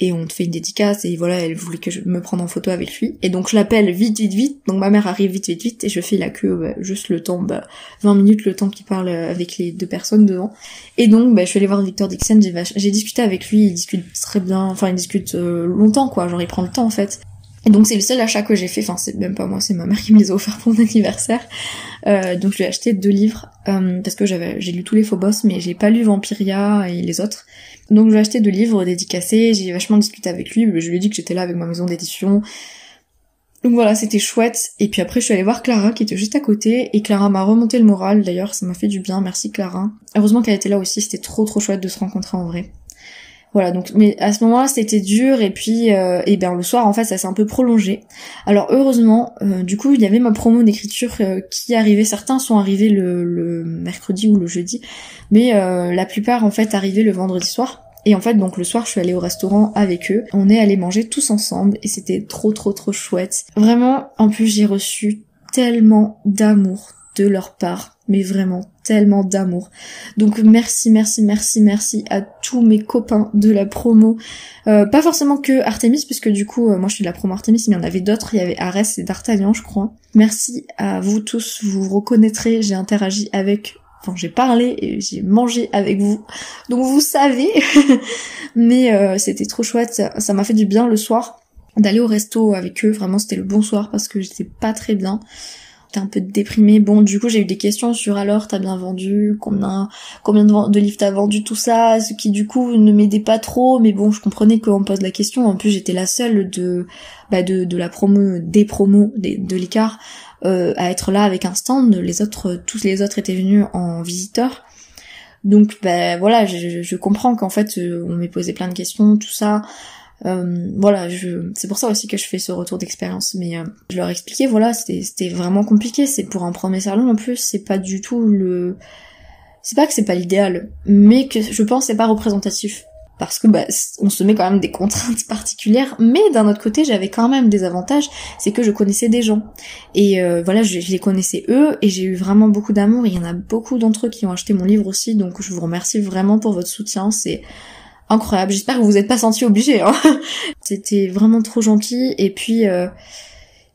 et on te fait une dédicace et voilà, elle voulait que je me prenne en photo avec lui. Et donc je l'appelle vite, vite, vite, donc ma mère arrive vite, vite, vite et je fais la queue, bah, juste le temps, bah, 20 minutes le temps qu'il parle avec les deux personnes devant. Et donc bah, je suis allée voir Victor Dixon, j'ai discuté avec lui, il discute très bien, enfin il discute euh, longtemps quoi, genre il prend le temps en fait. Et donc c'est le seul achat que j'ai fait, enfin c'est même pas moi, c'est ma mère qui me les a offerts pour mon anniversaire. Euh, donc je lui ai acheté deux livres euh, parce que j'avais j'ai lu tous les faux boss mais j'ai pas lu Vampiria et les autres. Donc je acheté deux livres dédicacés, j'ai vachement discuté avec lui, je lui ai dit que j'étais là avec ma maison d'édition. Donc voilà, c'était chouette. Et puis après je suis allée voir Clara qui était juste à côté et Clara m'a remonté le moral d'ailleurs, ça m'a fait du bien, merci Clara. Heureusement qu'elle était là aussi, c'était trop trop chouette de se rencontrer en vrai. Voilà, donc mais à ce moment-là c'était dur et puis euh, et ben le soir en fait ça s'est un peu prolongé. Alors heureusement, euh, du coup il y avait ma promo d'écriture euh, qui arrivait. Certains sont arrivés le, mercredi ou le jeudi, mais la plupart en fait arrivaient le vendredi soir. Et en fait donc le soir je suis allée au restaurant avec eux. On est allé manger tous ensemble et c'était trop trop trop chouette. Vraiment, en plus j'ai reçu tellement d'amour de leur part, mais vraiment tellement d'amour. Donc merci, merci, merci, merci à tous mes copains de la promo. Euh, pas forcément que Artemis, puisque du coup, euh, moi je suis de la promo Artemis, mais il y en avait d'autres, il y avait Arès et D'Artagnan, je crois. Merci à vous tous, vous reconnaîtrez, j'ai interagi avec enfin j'ai parlé et j'ai mangé avec vous. Donc vous savez. mais euh, c'était trop chouette, ça m'a fait du bien le soir d'aller au resto avec eux, vraiment c'était le bon soir parce que j'étais pas très bien un peu déprimée. Bon, du coup, j'ai eu des questions sur alors, t'as bien vendu, combien, combien de, livres t'as vendu, tout ça, ce qui du coup ne m'aidait pas trop, mais bon, je comprenais qu'on me pose la question. En plus, j'étais la seule de, bah, de, de la promo, des promos de l'écart, euh, à être là avec un stand. Les autres, tous les autres étaient venus en visiteur. Donc, bah, voilà, je, je comprends qu'en fait, euh, on m'ait posé plein de questions, tout ça. Euh, voilà, je, c'est pour ça aussi que je fais ce retour d'expérience. Mais euh, je leur expliquais, voilà, c'était, vraiment compliqué. C'est pour un premier salon en plus, c'est pas du tout le, c'est pas que c'est pas l'idéal, mais que je pense c'est pas représentatif. Parce que bah, on se met quand même des contraintes particulières, mais d'un autre côté j'avais quand même des avantages, c'est que je connaissais des gens. Et euh, voilà, je, je, les connaissais eux, et j'ai eu vraiment beaucoup d'amour, il y en a beaucoup d'entre eux qui ont acheté mon livre aussi, donc je vous remercie vraiment pour votre soutien, c'est incroyable. J'espère que vous vous êtes pas senti obligé. Hein. c'était vraiment trop gentil. Et puis euh,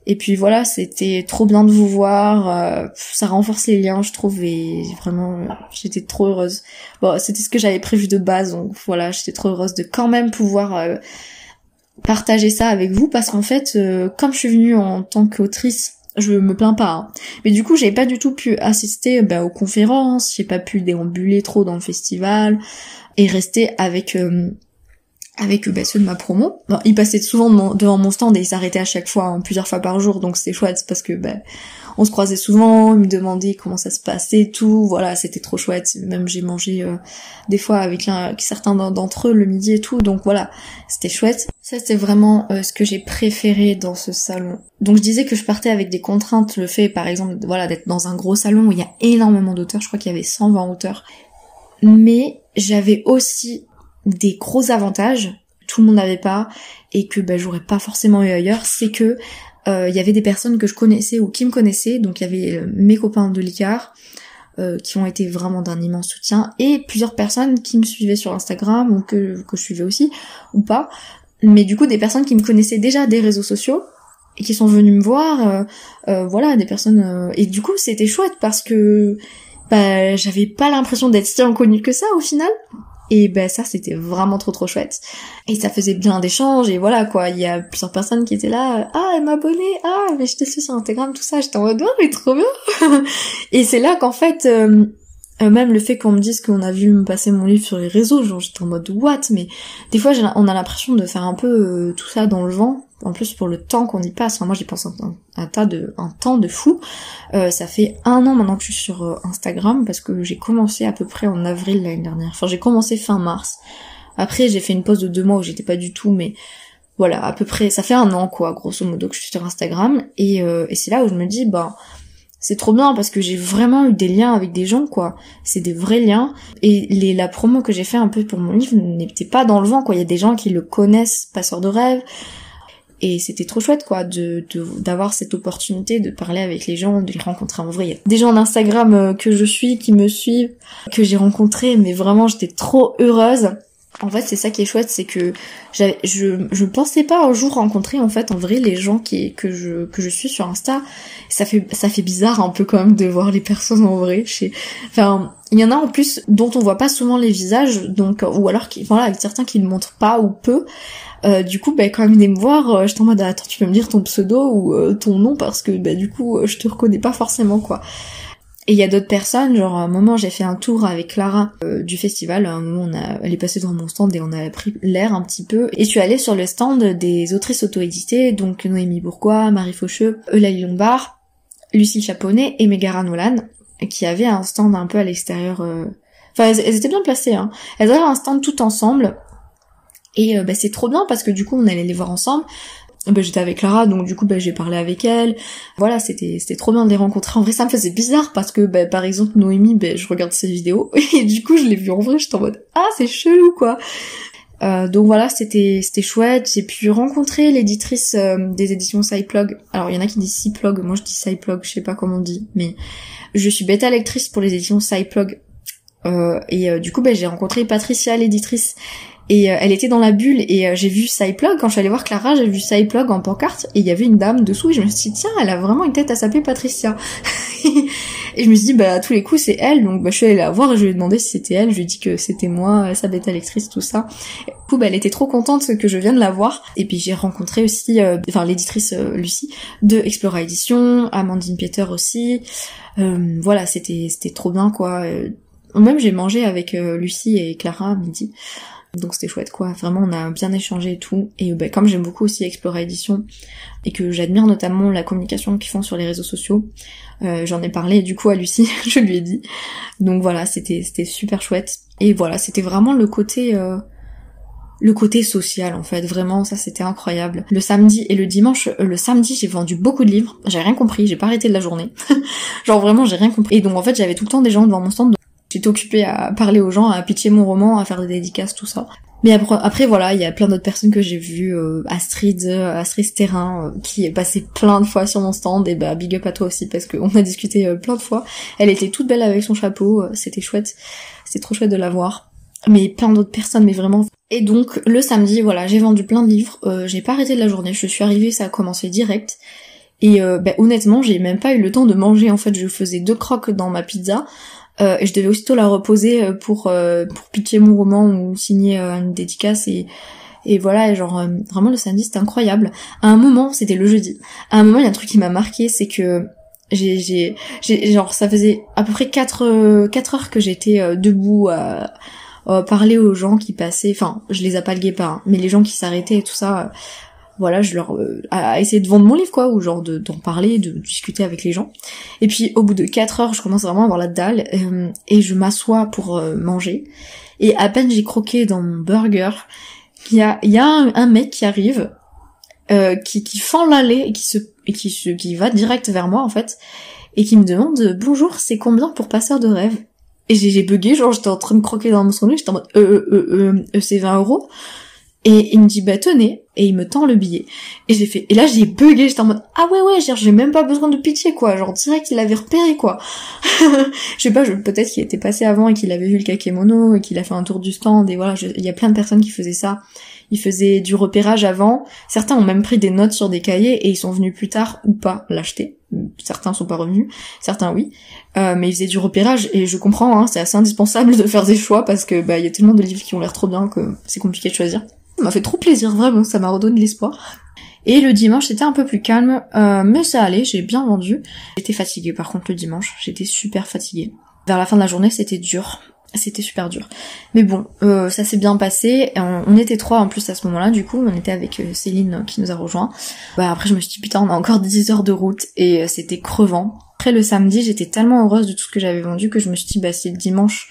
et puis voilà, c'était trop bien de vous voir. Euh, ça renforce les liens, je trouve. Et vraiment, j'étais trop heureuse. Bon, c'était ce que j'avais prévu de base. Donc voilà, j'étais trop heureuse de quand même pouvoir euh, partager ça avec vous parce qu'en fait, comme je suis venue en tant qu'autrice je me plains pas. Hein. Mais du coup, j'ai pas du tout pu assister bah, aux conférences, j'ai pas pu déambuler trop dans le festival et rester avec euh, avec bah, ceux de ma promo. ils passaient souvent devant mon stand et ils s'arrêtaient à chaque fois, hein, plusieurs fois par jour, donc c'était chouette parce que bah, on se croisait souvent, ils me demandaient comment ça se passait, tout, voilà, c'était trop chouette. Même j'ai mangé euh, des fois avec, un, certains d'entre eux le midi et tout, donc voilà, c'était chouette. Ça c'est vraiment euh, ce que j'ai préféré dans ce salon. Donc je disais que je partais avec des contraintes, le fait par exemple, voilà, d'être dans un gros salon où il y a énormément d'auteurs, je crois qu'il y avait 120 auteurs, mais j'avais aussi des gros avantages. Tout le monde n'avait pas et que bah, j'aurais pas forcément eu ailleurs, c'est que euh, il y avait des personnes que je connaissais ou qui me connaissaient, donc il y avait euh, mes copains de l'ICAR, euh, qui ont été vraiment d'un immense soutien, et plusieurs personnes qui me suivaient sur Instagram, ou que, je suivais aussi, ou pas, mais du coup des personnes qui me connaissaient déjà des réseaux sociaux, et qui sont venues me voir, voilà, des personnes... et du coup c'était chouette parce que bah, j'avais pas l'impression d'être si inconnue que ça au final, et ben ça c'était vraiment trop trop chouette. Et ça faisait bien d'échanges et voilà quoi, il y a plusieurs personnes qui étaient là, ah elle m'a abonné, ah mais je t'ai su sur Instagram, tout ça, j'étais en mode oh mais trop bien. et c'est là qu'en fait euh, euh, même le fait qu'on me dise qu'on a vu me passer mon livre sur les réseaux, genre j'étais en mode what, mais des fois on a l'impression de faire un peu euh, tout ça dans le vent. En plus pour le temps qu'on y passe, moi j'y pense un, tas de un temps de fou. Euh, ça fait un an maintenant que je suis sur Instagram parce que j'ai commencé à peu près en avril l'année dernière. Enfin j'ai commencé fin mars. Après j'ai fait une pause de deux mois où j'étais pas du tout, mais voilà à peu près ça fait un an quoi grosso modo que je suis sur Instagram et, et c'est là où je me dis bah c'est trop bien parce que j'ai vraiment eu des liens avec des gens quoi. C'est des vrais liens. Et les la promo que j'ai fait un peu pour mon livre n'était pas dans le vent quoi. Il y a des gens qui le connaissent passeur de rêve. Et c'était trop chouette quoi de d'avoir cette opportunité de parler avec les gens de les rencontrer. En vrai des gens d'Instagram euh, que je suis qui me suivent que j'ai rencontrés mais vraiment j'étais trop heureuse en fait, c'est ça qui est chouette, c'est que je je pensais pas un jour rencontrer en fait en vrai les gens qui que je que je suis sur Insta. Ça fait ça fait bizarre un peu quand même de voir les personnes en vrai. Enfin, il y en a en plus dont on voit pas souvent les visages, donc ou alors qui voilà certains qui ne montrent pas ou peu. Euh, du coup, bah, quand ils viennent me voir, euh, je en mode attends, tu peux me dire ton pseudo ou euh, ton nom parce que bah, du coup, je te reconnais pas forcément quoi. Et il y a d'autres personnes, genre à un moment j'ai fait un tour avec Clara euh, du festival, un moment elle est passée devant mon stand et on a pris l'air un petit peu. Et je suis allée sur le stand des autrices auto-éditées, donc Noémie Bourgois, Marie Faucheux, Eulalie Lombard, Lucie Chaponnet et Megara Nolan, qui avaient un stand un peu à l'extérieur. Euh, enfin elles, étaient bien placées, hein. Elles avaient un stand tout ensemble. Et euh, bah, c'est trop bien parce que du coup on allait les voir ensemble. Ben, j'étais avec Clara donc du coup ben, j'ai parlé avec elle voilà c'était c'était trop bien de les rencontrer en vrai ça me faisait bizarre parce que ben, par exemple Noémie je regarde ses vidéos et du coup je l'ai vue en vrai j'étais en mode ah c'est chelou quoi euh, donc voilà, c'était c'était chouette. J'ai pu rencontrer l'éditrice euh, des éditions Cyplog. Alors il y en a qui disent Cyplog, moi je dis Cyplog, je sais pas comment on dit, mais je suis bêta lectrice pour les éditions Cyplog. Euh, et du coup, j'ai rencontré Patricia, l'éditrice, et euh, elle était dans la bulle et euh, j'ai vu Cyplog, quand je suis allée voir Clara, j'ai vu Cyplog en pancarte et il y avait une dame dessous et je me suis dit tiens, elle a vraiment une tête à s'appeler Patricia. et je me suis dit bah à tous les coups c'est elle, donc bah, je suis allée la voir et je lui ai demandé si c'était elle, je lui ai dit que c'était moi, sa bêta lectrice, tout ça. Et, du coup bah, elle était trop contente que je vienne la voir et puis j'ai rencontré aussi, euh, enfin l'éditrice Lucie de Explora Edition, Amandine Pieter aussi. voilà, c'était c'était trop bien quoi. Même j'ai mangé avec Lucie et Clara à midi. Donc c'était chouette quoi, vraiment on a bien échangé et tout. Et bah, comme j'aime beaucoup aussi Explorer Edition et que j'admire notamment la communication qu'ils font sur les réseaux sociaux, euh, j'en ai parlé du coup à Lucie, je lui ai dit. Donc voilà, c'était super chouette. Et voilà, c'était vraiment le côté euh, le côté social en fait, vraiment ça c'était incroyable. Le samedi et le dimanche, euh, le samedi j'ai vendu beaucoup de livres, j'ai rien compris, j'ai pas arrêté de la journée. Genre vraiment j'ai rien compris. Et donc en fait j'avais tout le temps des gens devant mon stand, J'étais occupée à parler aux gens, à pitcher mon roman, à faire des dédicaces, tout ça. Mais après, voilà, il y a plein d'autres personnes que j'ai vues, euh, Astrid, euh, Astrid Terrain, euh, qui est passée plein de fois sur mon stand, et bah big up à toi aussi parce qu'on a discuté plein de fois. Elle était toute belle avec son chapeau, c'était chouette, c'était trop chouette de la voir. mais plein d'autres personnes, mais vraiment. Et donc le samedi, voilà, j'ai vendu plein de livres. J'ai pas arrêté de la journée. Je suis arrivée, ça a commencé direct. Et bah, honnêtement, j'ai même pas eu le temps de manger. En fait, je faisais deux crocs dans ma pizza. Euh, et je devais aussitôt la reposer euh, pour euh, pour pitcher mon roman ou signer une dédicace et et voilà genre vraiment le samedi c'était incroyable. À un moment c'était le jeudi. À un moment il y a un truc qui m'a marqué c'est que j'ai j'ai j'ai genre ça faisait à peu près 4 quatre heures que j'étais debout à, parler aux gens qui passaient. Enfin je les appalguais pas hein, mais les gens qui s'arrêtaient et tout ça voilà, je leur euh, à essayer de vendre mon livre quoi, ou genre d'en parler, de discuter avec les gens. Et puis au bout de 4 heures, je commence vraiment à avoir la dalle euh, et je m'assois pour euh, manger. Et à peine j'ai croqué dans mon burger, il y a, y a un, mec qui arrive, qui, qui fend l'allée et qui se et qui se qui va direct vers moi en fait et qui me demande bonjour, c'est combien pour passeur de rêve? Et j'ai bugué, genre j'étais en train de croquer dans mon sandwich, j'étais en mode euh euh euh, c'est 20 euros. Et il me dit bah tenez et il me tend le billet. Et j'ai fait et là j'ai bugué, j'étais en mode ah ouais ouais, j'ai même pas besoin de pitié quoi, genre direct qu'il avait repéré quoi. je sais pas, peut-être qu'il était passé avant et qu'il avait vu le kakemono et qu'il a fait un tour du stand et voilà, il y a plein de personnes qui faisaient ça. Ils faisaient du repérage avant. Certains ont même pris des notes sur des cahiers et ils sont venus plus tard ou pas l'acheter. Certains sont pas revenus, certains oui. Euh, mais ils faisaient du repérage et je comprends, hein, c'est assez indispensable de faire des choix parce que bah il y a tellement de livres qui ont l'air trop bien que c'est compliqué de choisir. Ça m'a fait trop plaisir, vraiment, ça m'a redonné l'espoir. Et le dimanche, c'était un peu plus calme, euh, mais ça allait, j'ai bien vendu. J'étais fatiguée par contre le dimanche, j'étais super fatiguée. Vers la fin de la journée, c'était dur. C'était super dur. Mais bon, euh, ça s'est bien passé. On, était trois en plus à ce moment-là, du coup, on était avec euh, Céline qui nous a rejoint. Bah, après, je me suis dit, putain, on a encore 10 heures de route et c'était crevant. Après, le samedi, j'étais tellement heureuse de tout ce que j'avais vendu que je me suis dit, bah, c'est le dimanche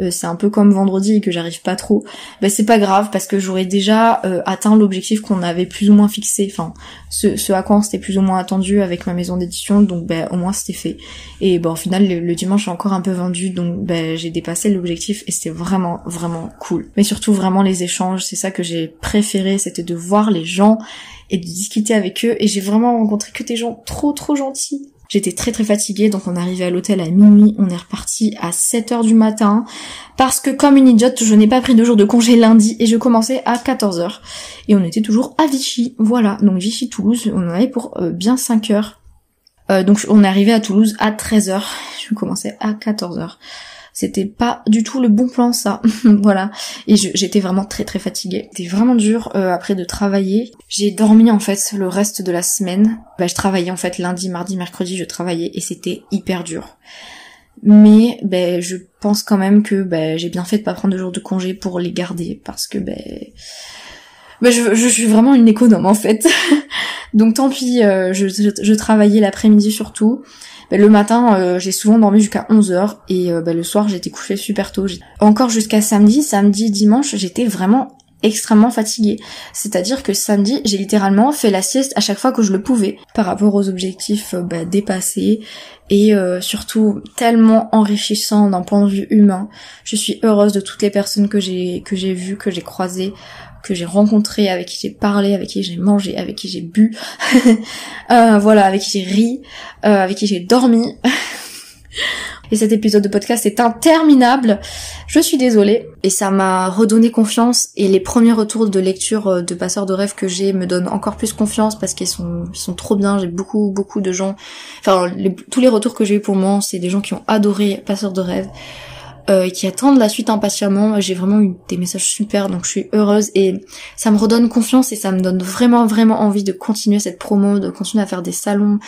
euh, c'est un peu comme vendredi et que j'arrive pas trop, bah c'est pas grave parce que j'aurais déjà euh, atteint l'objectif qu'on avait plus ou moins fixé, enfin ce, à quoi on s'était plus ou moins attendu avec ma maison d'édition, donc bah, au moins c'était fait. Et bon au final le, dimanche j'ai encore un peu vendu, donc bah, j'ai dépassé l'objectif et c'était vraiment vraiment cool. Mais surtout vraiment les échanges, c'est ça que j'ai préféré, c'était de voir les gens et de discuter avec eux. Et j'ai vraiment rencontré que des gens trop trop gentils J'étais très très fatiguée, donc on arrivé à l'hôtel à minuit, on est reparti à 7h du matin, parce que comme une idiote, je n'ai pas pris de jour de congé lundi et je commençais à 14h. Et on était toujours à Vichy, voilà, donc Vichy-Toulouse, on en avait pour euh, bien 5 heures. Euh, donc on est arrivé à Toulouse à 13h, je commençais à 14h. C'était pas du tout le bon plan ça. voilà. Et j'étais vraiment très très fatiguée. C'était vraiment dur euh, après de travailler. J'ai dormi en fait le reste de la semaine. Bah, je travaillais en fait lundi, mardi, mercredi, je travaillais et c'était hyper dur. Mais ben je pense quand même que ben, j'ai bien fait de pas prendre de jours de congé pour les garder parce que ben ben je, suis vraiment une économe en fait. Donc tant pis, euh, je, travaillais l'après-midi surtout. Bah, le matin, euh, j'ai souvent dormi jusqu'à 11h et euh, bah, le soir, j'étais couchée super tôt. Encore jusqu'à samedi, samedi, dimanche, j'étais vraiment extrêmement fatiguée. C'est-à-dire que samedi, j'ai littéralement fait la sieste à chaque fois que je le pouvais par rapport aux objectifs euh, bah, dépassés et surtout tellement enrichissant d'un point de vue humain. Je suis heureuse de toutes les personnes que j'ai vues, que j'ai croisées, que j'ai rencontré, avec qui j'ai parlé, avec qui j'ai mangé, avec qui j'ai bu, euh, voilà, avec qui j'ai ri, euh, avec qui j'ai dormi. Et cet épisode de podcast est interminable. Je suis désolée. Et ça m'a redonné confiance. Et les premiers retours de lecture euh, de Passeurs de rêve que j'ai me donnent encore plus confiance parce qu'ils sont, ils sont trop bien. J'ai beaucoup, beaucoup de gens. Enfin, tous les retours que j'ai eu pour moi, c'est des gens qui ont adoré Passeurs de rêve euh, qui attendent la suite impatiemment. J'ai vraiment eu des messages super, donc je suis heureuse et ça me redonne confiance et ça me donne vraiment vraiment envie de continuer cette promo, de continuer à faire des salons,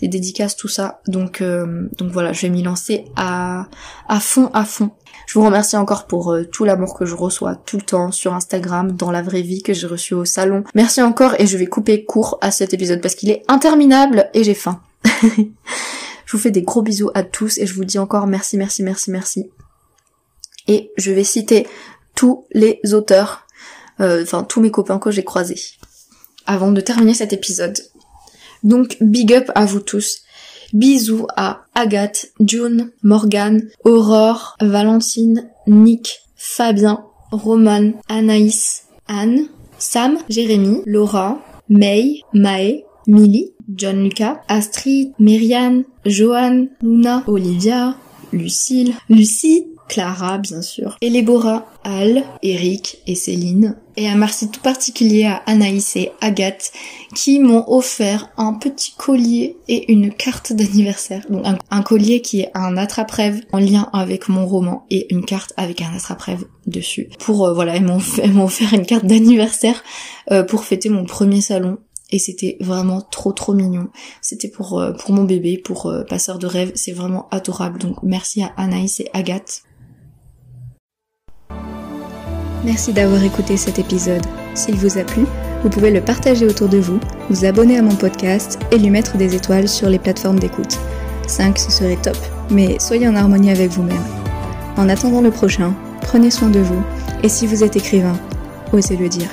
des dédicaces, tout ça. Donc euh, donc voilà, je vais m'y lancer à à fond à fond. Je vous remercie encore pour euh, tout l'amour que je reçois tout le temps sur Instagram, dans la vraie vie que j'ai reçu au salon. Merci encore et je vais couper court à cet épisode parce qu'il est interminable et j'ai faim. je vous fais des gros bisous à tous et je vous dis encore merci, merci, merci, merci et je vais citer tous les auteurs, euh, enfin tous mes copains que j'ai croisés, avant de terminer cet épisode. Donc big up à vous tous. Bisous à Agathe, June, Morgane, Aurore, Valentine, Nick, Fabien, Roman, Anaïs, Anne, Sam, Jérémy, Laura, May, Mae, Millie, John Lucas, Astrid, Myriane, Joanne, Luna, Olivia, Lucille, Lucie, Clara bien sûr, Elébora, Al, Eric et Céline. Et un merci tout particulier à Anaïs et Agathe qui m'ont offert un petit collier et une carte d'anniversaire. Donc un, collier qui est un attrape-rêve en lien avec mon roman et une carte avec un attrape-rêve dessus. Pour euh, voilà, ils m'ont offert une carte d'anniversaire euh, pour fêter mon premier salon et c'était vraiment trop trop mignon. C'était pour euh, pour mon bébé, pour passeur de rêve, c'est vraiment adorable. Donc merci à Anaïs et Agathe. Merci d'avoir écouté cet épisode. S'il vous a plu, vous pouvez le partager autour de vous, vous abonner à mon podcast et lui mettre des étoiles sur les plateformes d'écoute. 5 ce serait top, mais soyez en harmonie avec vous-même. En attendant le prochain, prenez soin de vous et si vous êtes écrivain, osez le dire.